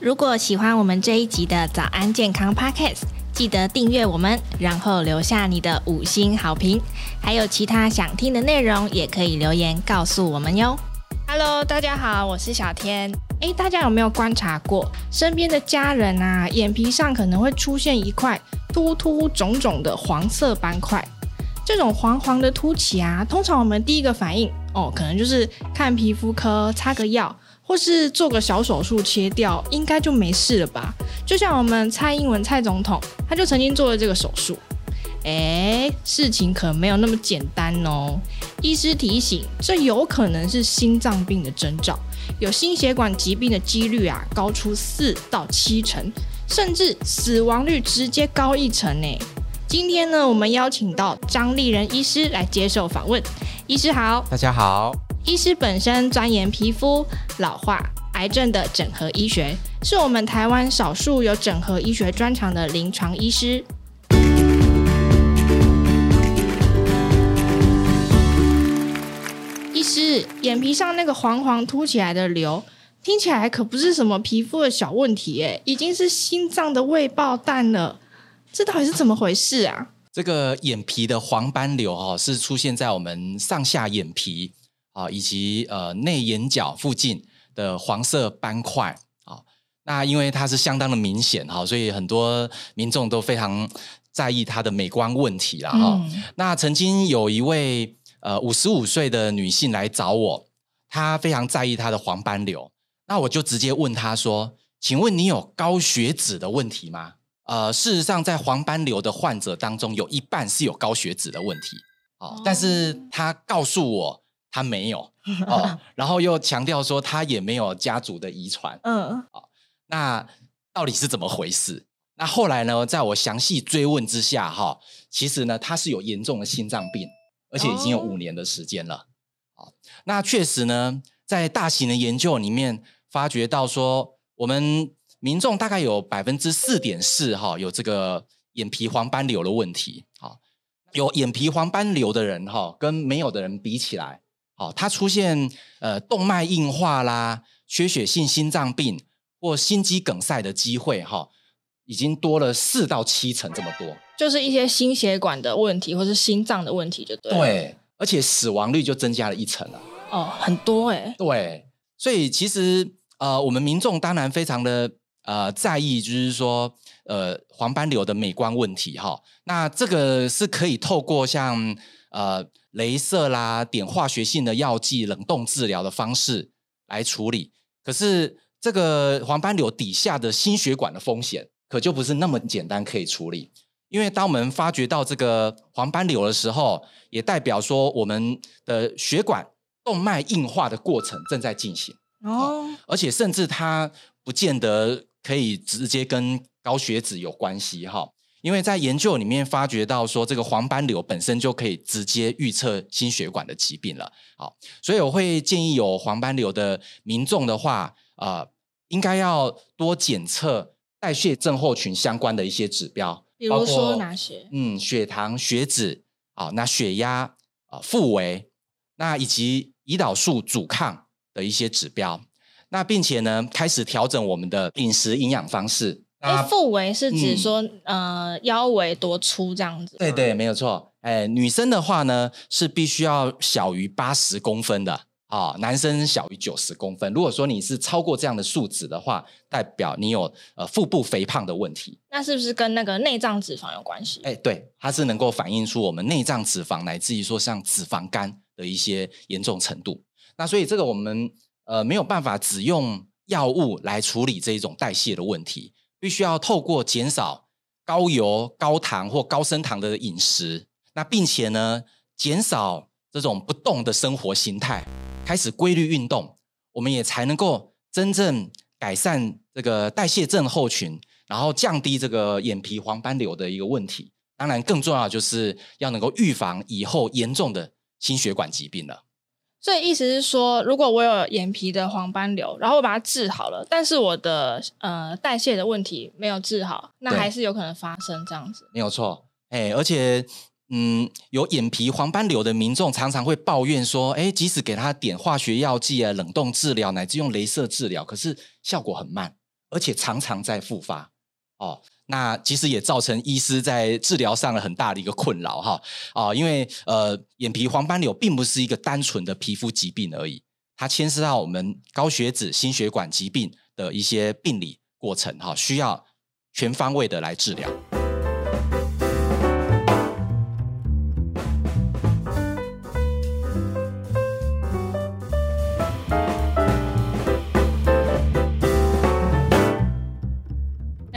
如果喜欢我们这一集的早安健康 Podcast，记得订阅我们，然后留下你的五星好评。还有其他想听的内容，也可以留言告诉我们哟。Hello，大家好，我是小天。诶，大家有没有观察过身边的家人啊，眼皮上可能会出现一块突突肿肿的黄色斑块？这种黄黄的凸起啊，通常我们第一个反应哦，可能就是看皮肤科擦个药，或是做个小手术切掉，应该就没事了吧？就像我们蔡英文蔡总统，他就曾经做了这个手术。诶，事情可没有那么简单哦。医师提醒，这有可能是心脏病的征兆，有心血管疾病的几率啊，高出四到七成，甚至死亡率直接高一成呢。今天呢，我们邀请到张立仁医师来接受访问。医师好，大家好。医师本身钻研皮肤、老化、癌症的整合医学，是我们台湾少数有整合医学专长的临床医师。医师，眼皮上那个黄黄凸起来的瘤，听起来可不是什么皮肤的小问题，诶，已经是心脏的未爆弹了。这到底是怎么回事啊？这个眼皮的黄斑瘤哦，是出现在我们上下眼皮啊，以及呃内眼角附近的黄色斑块啊。那因为它是相当的明显哈，所以很多民众都非常在意它的美观问题了哈。嗯、那曾经有一位呃五十五岁的女性来找我，她非常在意她的黄斑瘤。那我就直接问她说：“请问你有高血脂的问题吗？”呃，事实上，在黄斑瘤的患者当中，有一半是有高血脂的问题，哦，但是他告诉我他没有，哦，然后又强调说他也没有家族的遗传，嗯，哦，那到底是怎么回事？那后来呢，在我详细追问之下，哈，其实呢，他是有严重的心脏病，而且已经有五年的时间了，哦，那确实呢，在大型的研究里面发觉到说，我们。民众大概有百分之四点四哈，有这个眼皮黄斑瘤的问题。好，有眼皮黄斑瘤的人哈，跟没有的人比起来，好，他出现呃动脉硬化啦、缺血性心脏病或心肌梗塞的机会哈，已经多了四到七成这么多。就是一些心血管的问题或是心脏的问题，就对。对，而且死亡率就增加了一成了。哦，很多诶。对，所以其实呃，我们民众当然非常的。呃，在意就是说，呃，黄斑瘤的美观问题哈，那这个是可以透过像呃，镭射啦、点化学性的药剂、冷冻治疗的方式来处理。可是，这个黄斑瘤底下的心血管的风险，可就不是那么简单可以处理。因为当我们发觉到这个黄斑瘤的时候，也代表说我们的血管动脉硬化的过程正在进行哦，而且甚至它不见得。可以直接跟高血脂有关系哈，因为在研究里面发觉到说，这个黄斑瘤本身就可以直接预测心血管的疾病了。好，所以我会建议有黄斑瘤的民众的话，呃，应该要多检测代谢症候群相关的一些指标，比如说哪些？嗯，血糖、血脂，啊，那血压啊、腹围，那以及胰岛素阻抗的一些指标。那并且呢，开始调整我们的饮食营养方式。哎，腹围是指说，嗯、呃，腰围多粗这样子？对对，没有错。哎，女生的话呢，是必须要小于八十公分的啊、哦，男生小于九十公分。如果说你是超过这样的数值的话，代表你有呃腹部肥胖的问题。那是不是跟那个内脏脂肪有关系？哎，对，它是能够反映出我们内脏脂肪，乃至于说像脂肪肝的一些严重程度。那所以这个我们。呃，没有办法只用药物来处理这一种代谢的问题，必须要透过减少高油、高糖或高升糖的饮食，那并且呢，减少这种不动的生活形态，开始规律运动，我们也才能够真正改善这个代谢症候群，然后降低这个眼皮黄斑瘤的一个问题。当然，更重要就是要能够预防以后严重的心血管疾病了。所以意思是说，如果我有眼皮的黄斑瘤，然后我把它治好了，但是我的呃代谢的问题没有治好，那还是有可能发生这样子。没有错，哎，而且嗯，有眼皮黄斑瘤的民众常常会抱怨说，哎，即使给他点化学药剂啊、冷冻治疗乃至用镭射治疗，可是效果很慢而且常常在复发哦。那其实也造成医师在治疗上了很大的一个困扰哈啊，因为呃，眼皮黄斑瘤并不是一个单纯的皮肤疾病而已，它牵涉到我们高血脂、心血管疾病的一些病理过程哈，需要全方位的来治疗。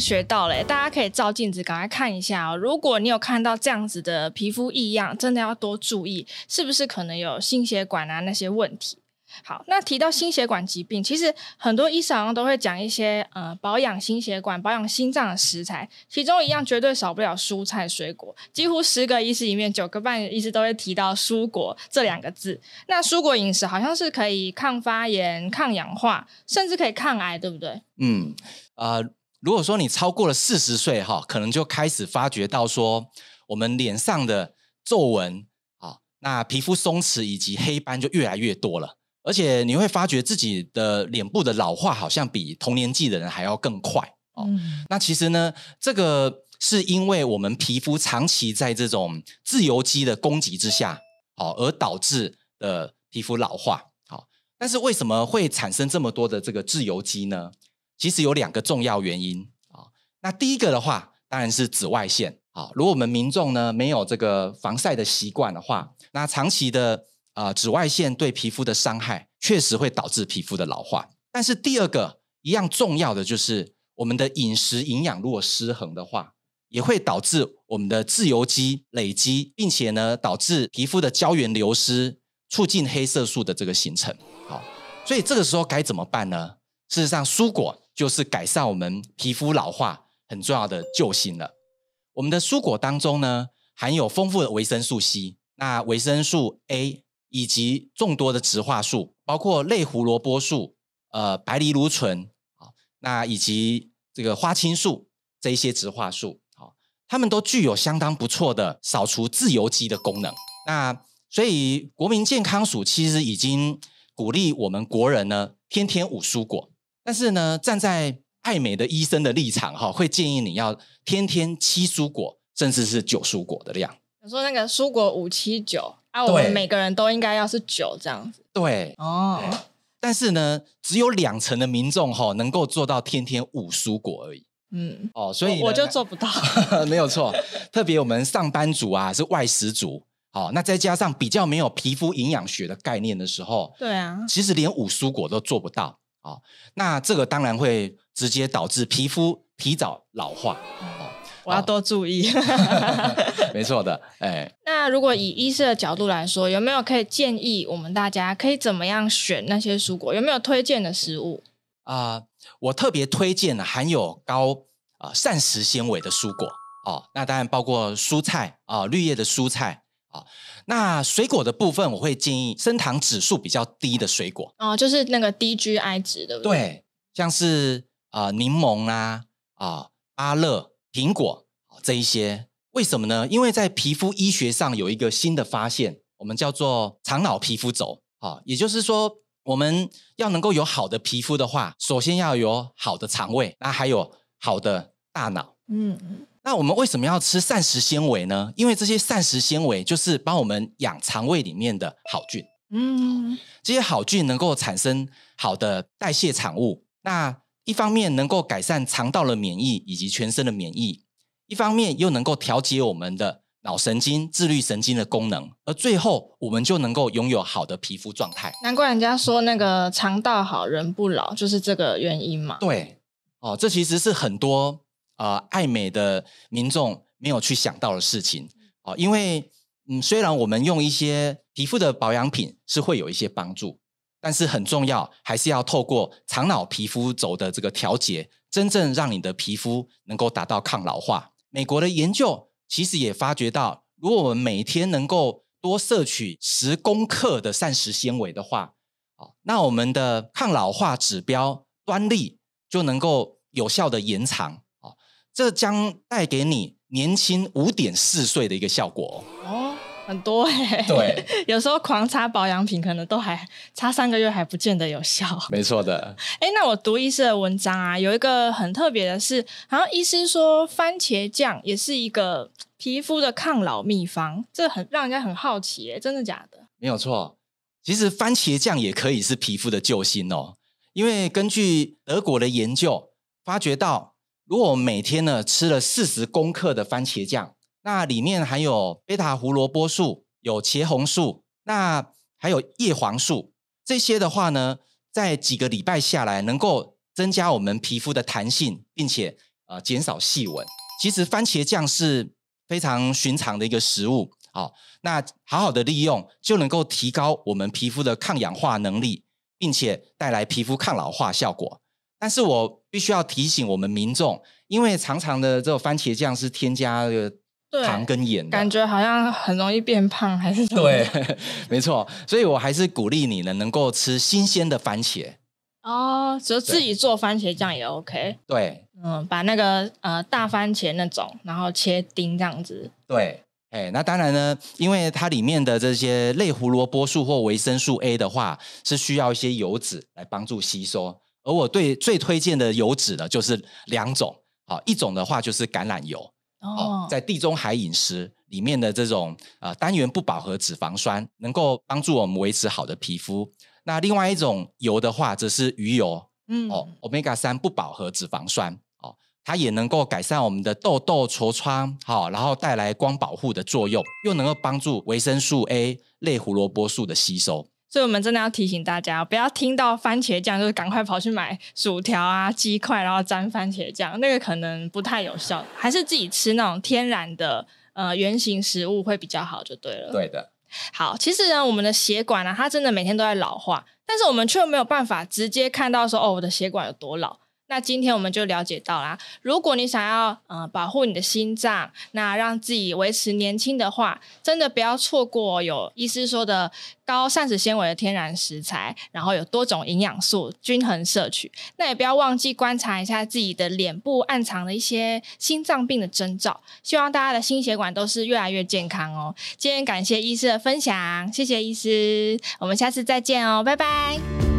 学到了，大家可以照镜子，赶快看一下哦。如果你有看到这样子的皮肤异样，真的要多注意，是不是可能有心血管啊那些问题？好，那提到心血管疾病，其实很多医生都会讲一些呃保养心血管、保养心脏的食材，其中一样绝对少不了蔬菜水果。几乎十个医师里面，九个半医师都会提到蔬果这两个字。那蔬果饮食好像是可以抗发炎、抗氧化，甚至可以抗癌，对不对？嗯，啊、如果说你超过了四十岁哈，可能就开始发觉到说，我们脸上的皱纹啊，那皮肤松弛以及黑斑就越来越多了，而且你会发觉自己的脸部的老化好像比同年纪的人还要更快哦。嗯。那其实呢，这个是因为我们皮肤长期在这种自由基的攻击之下，好而导致的皮肤老化。好，但是为什么会产生这么多的这个自由基呢？其实有两个重要原因啊。那第一个的话，当然是紫外线啊。如果我们民众呢没有这个防晒的习惯的话，那长期的啊紫外线对皮肤的伤害，确实会导致皮肤的老化。但是第二个一样重要的就是，我们的饮食营养如果失衡的话，也会导致我们的自由基累积，并且呢导致皮肤的胶原流失，促进黑色素的这个形成。好，所以这个时候该怎么办呢？事实上，蔬果。就是改善我们皮肤老化很重要的救星了。我们的蔬果当中呢，含有丰富的维生素 C，那维生素 A 以及众多的植化素，包括类胡萝卜素、呃白藜芦醇，啊，那以及这个花青素这一些植化素，好，它们都具有相当不错的扫除自由基的功能。那所以国民健康署其实已经鼓励我们国人呢，天天五蔬果。但是呢，站在爱美的医生的立场哈，会建议你要天天七蔬果，甚至是九蔬果的量。你说那个蔬果五七九啊，我们每个人都应该要是九这样子。对哦，但是呢，只有两成的民众哈能够做到天天五蔬果而已。嗯，哦，所以我，我就做不到。没有错，特别我们上班族啊，是外食族。好，那再加上比较没有皮肤营养学的概念的时候，对啊，其实连五蔬果都做不到。哦，那这个当然会直接导致皮肤提早老化。哦，我要多注意。没错的，哎。那如果以医师的角度来说，有没有可以建议我们大家可以怎么样选那些蔬果？有没有推荐的食物？啊、呃，我特别推荐含有高啊、呃、膳食纤维的蔬果。哦，那当然包括蔬菜啊、呃，绿叶的蔬菜。啊，那水果的部分，我会建议升糖指数比较低的水果哦，就是那个低 GI 值的，对，对，像是啊、呃、柠檬啊啊芭乐、苹果这一些，为什么呢？因为在皮肤医学上有一个新的发现，我们叫做肠脑皮肤轴。啊，也就是说，我们要能够有好的皮肤的话，首先要有好的肠胃，那还有好的大脑，嗯嗯。那我们为什么要吃膳食纤维呢？因为这些膳食纤维就是帮我们养肠胃里面的好菌。嗯，这些好菌能够产生好的代谢产物。那一方面能够改善肠道的免疫以及全身的免疫，一方面又能够调节我们的脑神经、自律神经的功能。而最后，我们就能够拥有好的皮肤状态。难怪人家说那个肠道好人不老，就是这个原因嘛。对，哦，这其实是很多。啊、呃，爱美的民众没有去想到的事情啊、呃，因为嗯，虽然我们用一些皮肤的保养品是会有一些帮助，但是很重要还是要透过肠脑皮肤轴的这个调节，真正让你的皮肤能够达到抗老化。美国的研究其实也发觉到，如果我们每天能够多摄取十公克的膳食纤维的话，啊，那我们的抗老化指标端粒就能够有效的延长。这将带给你年轻五点四岁的一个效果哦。很多哎、欸。对，有时候狂擦保养品，可能都还擦三个月还不见得有效。没错的。哎、欸，那我读医师的文章啊，有一个很特别的是，好像医师说番茄酱也是一个皮肤的抗老秘方，这很让人家很好奇哎、欸，真的假的？没有错，其实番茄酱也可以是皮肤的救星哦，因为根据德国的研究发觉到。如果每天呢吃了四十公克的番茄酱，那里面含有贝塔胡萝卜素、有茄红素，那还有叶黄素，这些的话呢，在几个礼拜下来，能够增加我们皮肤的弹性，并且呃减少细纹。其实番茄酱是非常寻常的一个食物，好，那好好的利用就能够提高我们皮肤的抗氧化能力，并且带来皮肤抗老化效果。但是我必须要提醒我们民众，因为常常的这个番茄酱是添加了糖跟盐的，感觉好像很容易变胖，还是什么？对，没错。所以我还是鼓励你呢，能够吃新鲜的番茄。哦，就自己做番茄酱也 OK。对，嗯，把那个呃大番茄那种，然后切丁这样子。对，哎，那当然呢，因为它里面的这些类胡萝卜素或维生素 A 的话，是需要一些油脂来帮助吸收。而我对最推荐的油脂呢，就是两种，好，一种的话就是橄榄油，哦，在地中海饮食里面的这种呃单元不饱和脂肪酸，能够帮助我们维持好的皮肤。那另外一种油的话，则是鱼油，嗯，哦，Omega 三不饱和脂肪酸，哦，它也能够改善我们的痘痘、痤疮，好，然后带来光保护的作用，又能够帮助维生素 A、类胡萝卜素的吸收。所以，我们真的要提醒大家，不要听到番茄酱就是赶快跑去买薯条啊、鸡块，然后沾番茄酱，那个可能不太有效，还是自己吃那种天然的呃原型食物会比较好，就对了。对的。好，其实呢，我们的血管呢、啊，它真的每天都在老化，但是我们却没有办法直接看到说，哦，我的血管有多老。那今天我们就了解到啦，如果你想要呃保护你的心脏，那让自己维持年轻的话，真的不要错过有医师说的高膳食纤维的天然食材，然后有多种营养素均衡摄取。那也不要忘记观察一下自己的脸部暗藏的一些心脏病的征兆。希望大家的心血管都是越来越健康哦。今天感谢医师的分享，谢谢医师，我们下次再见哦，拜拜。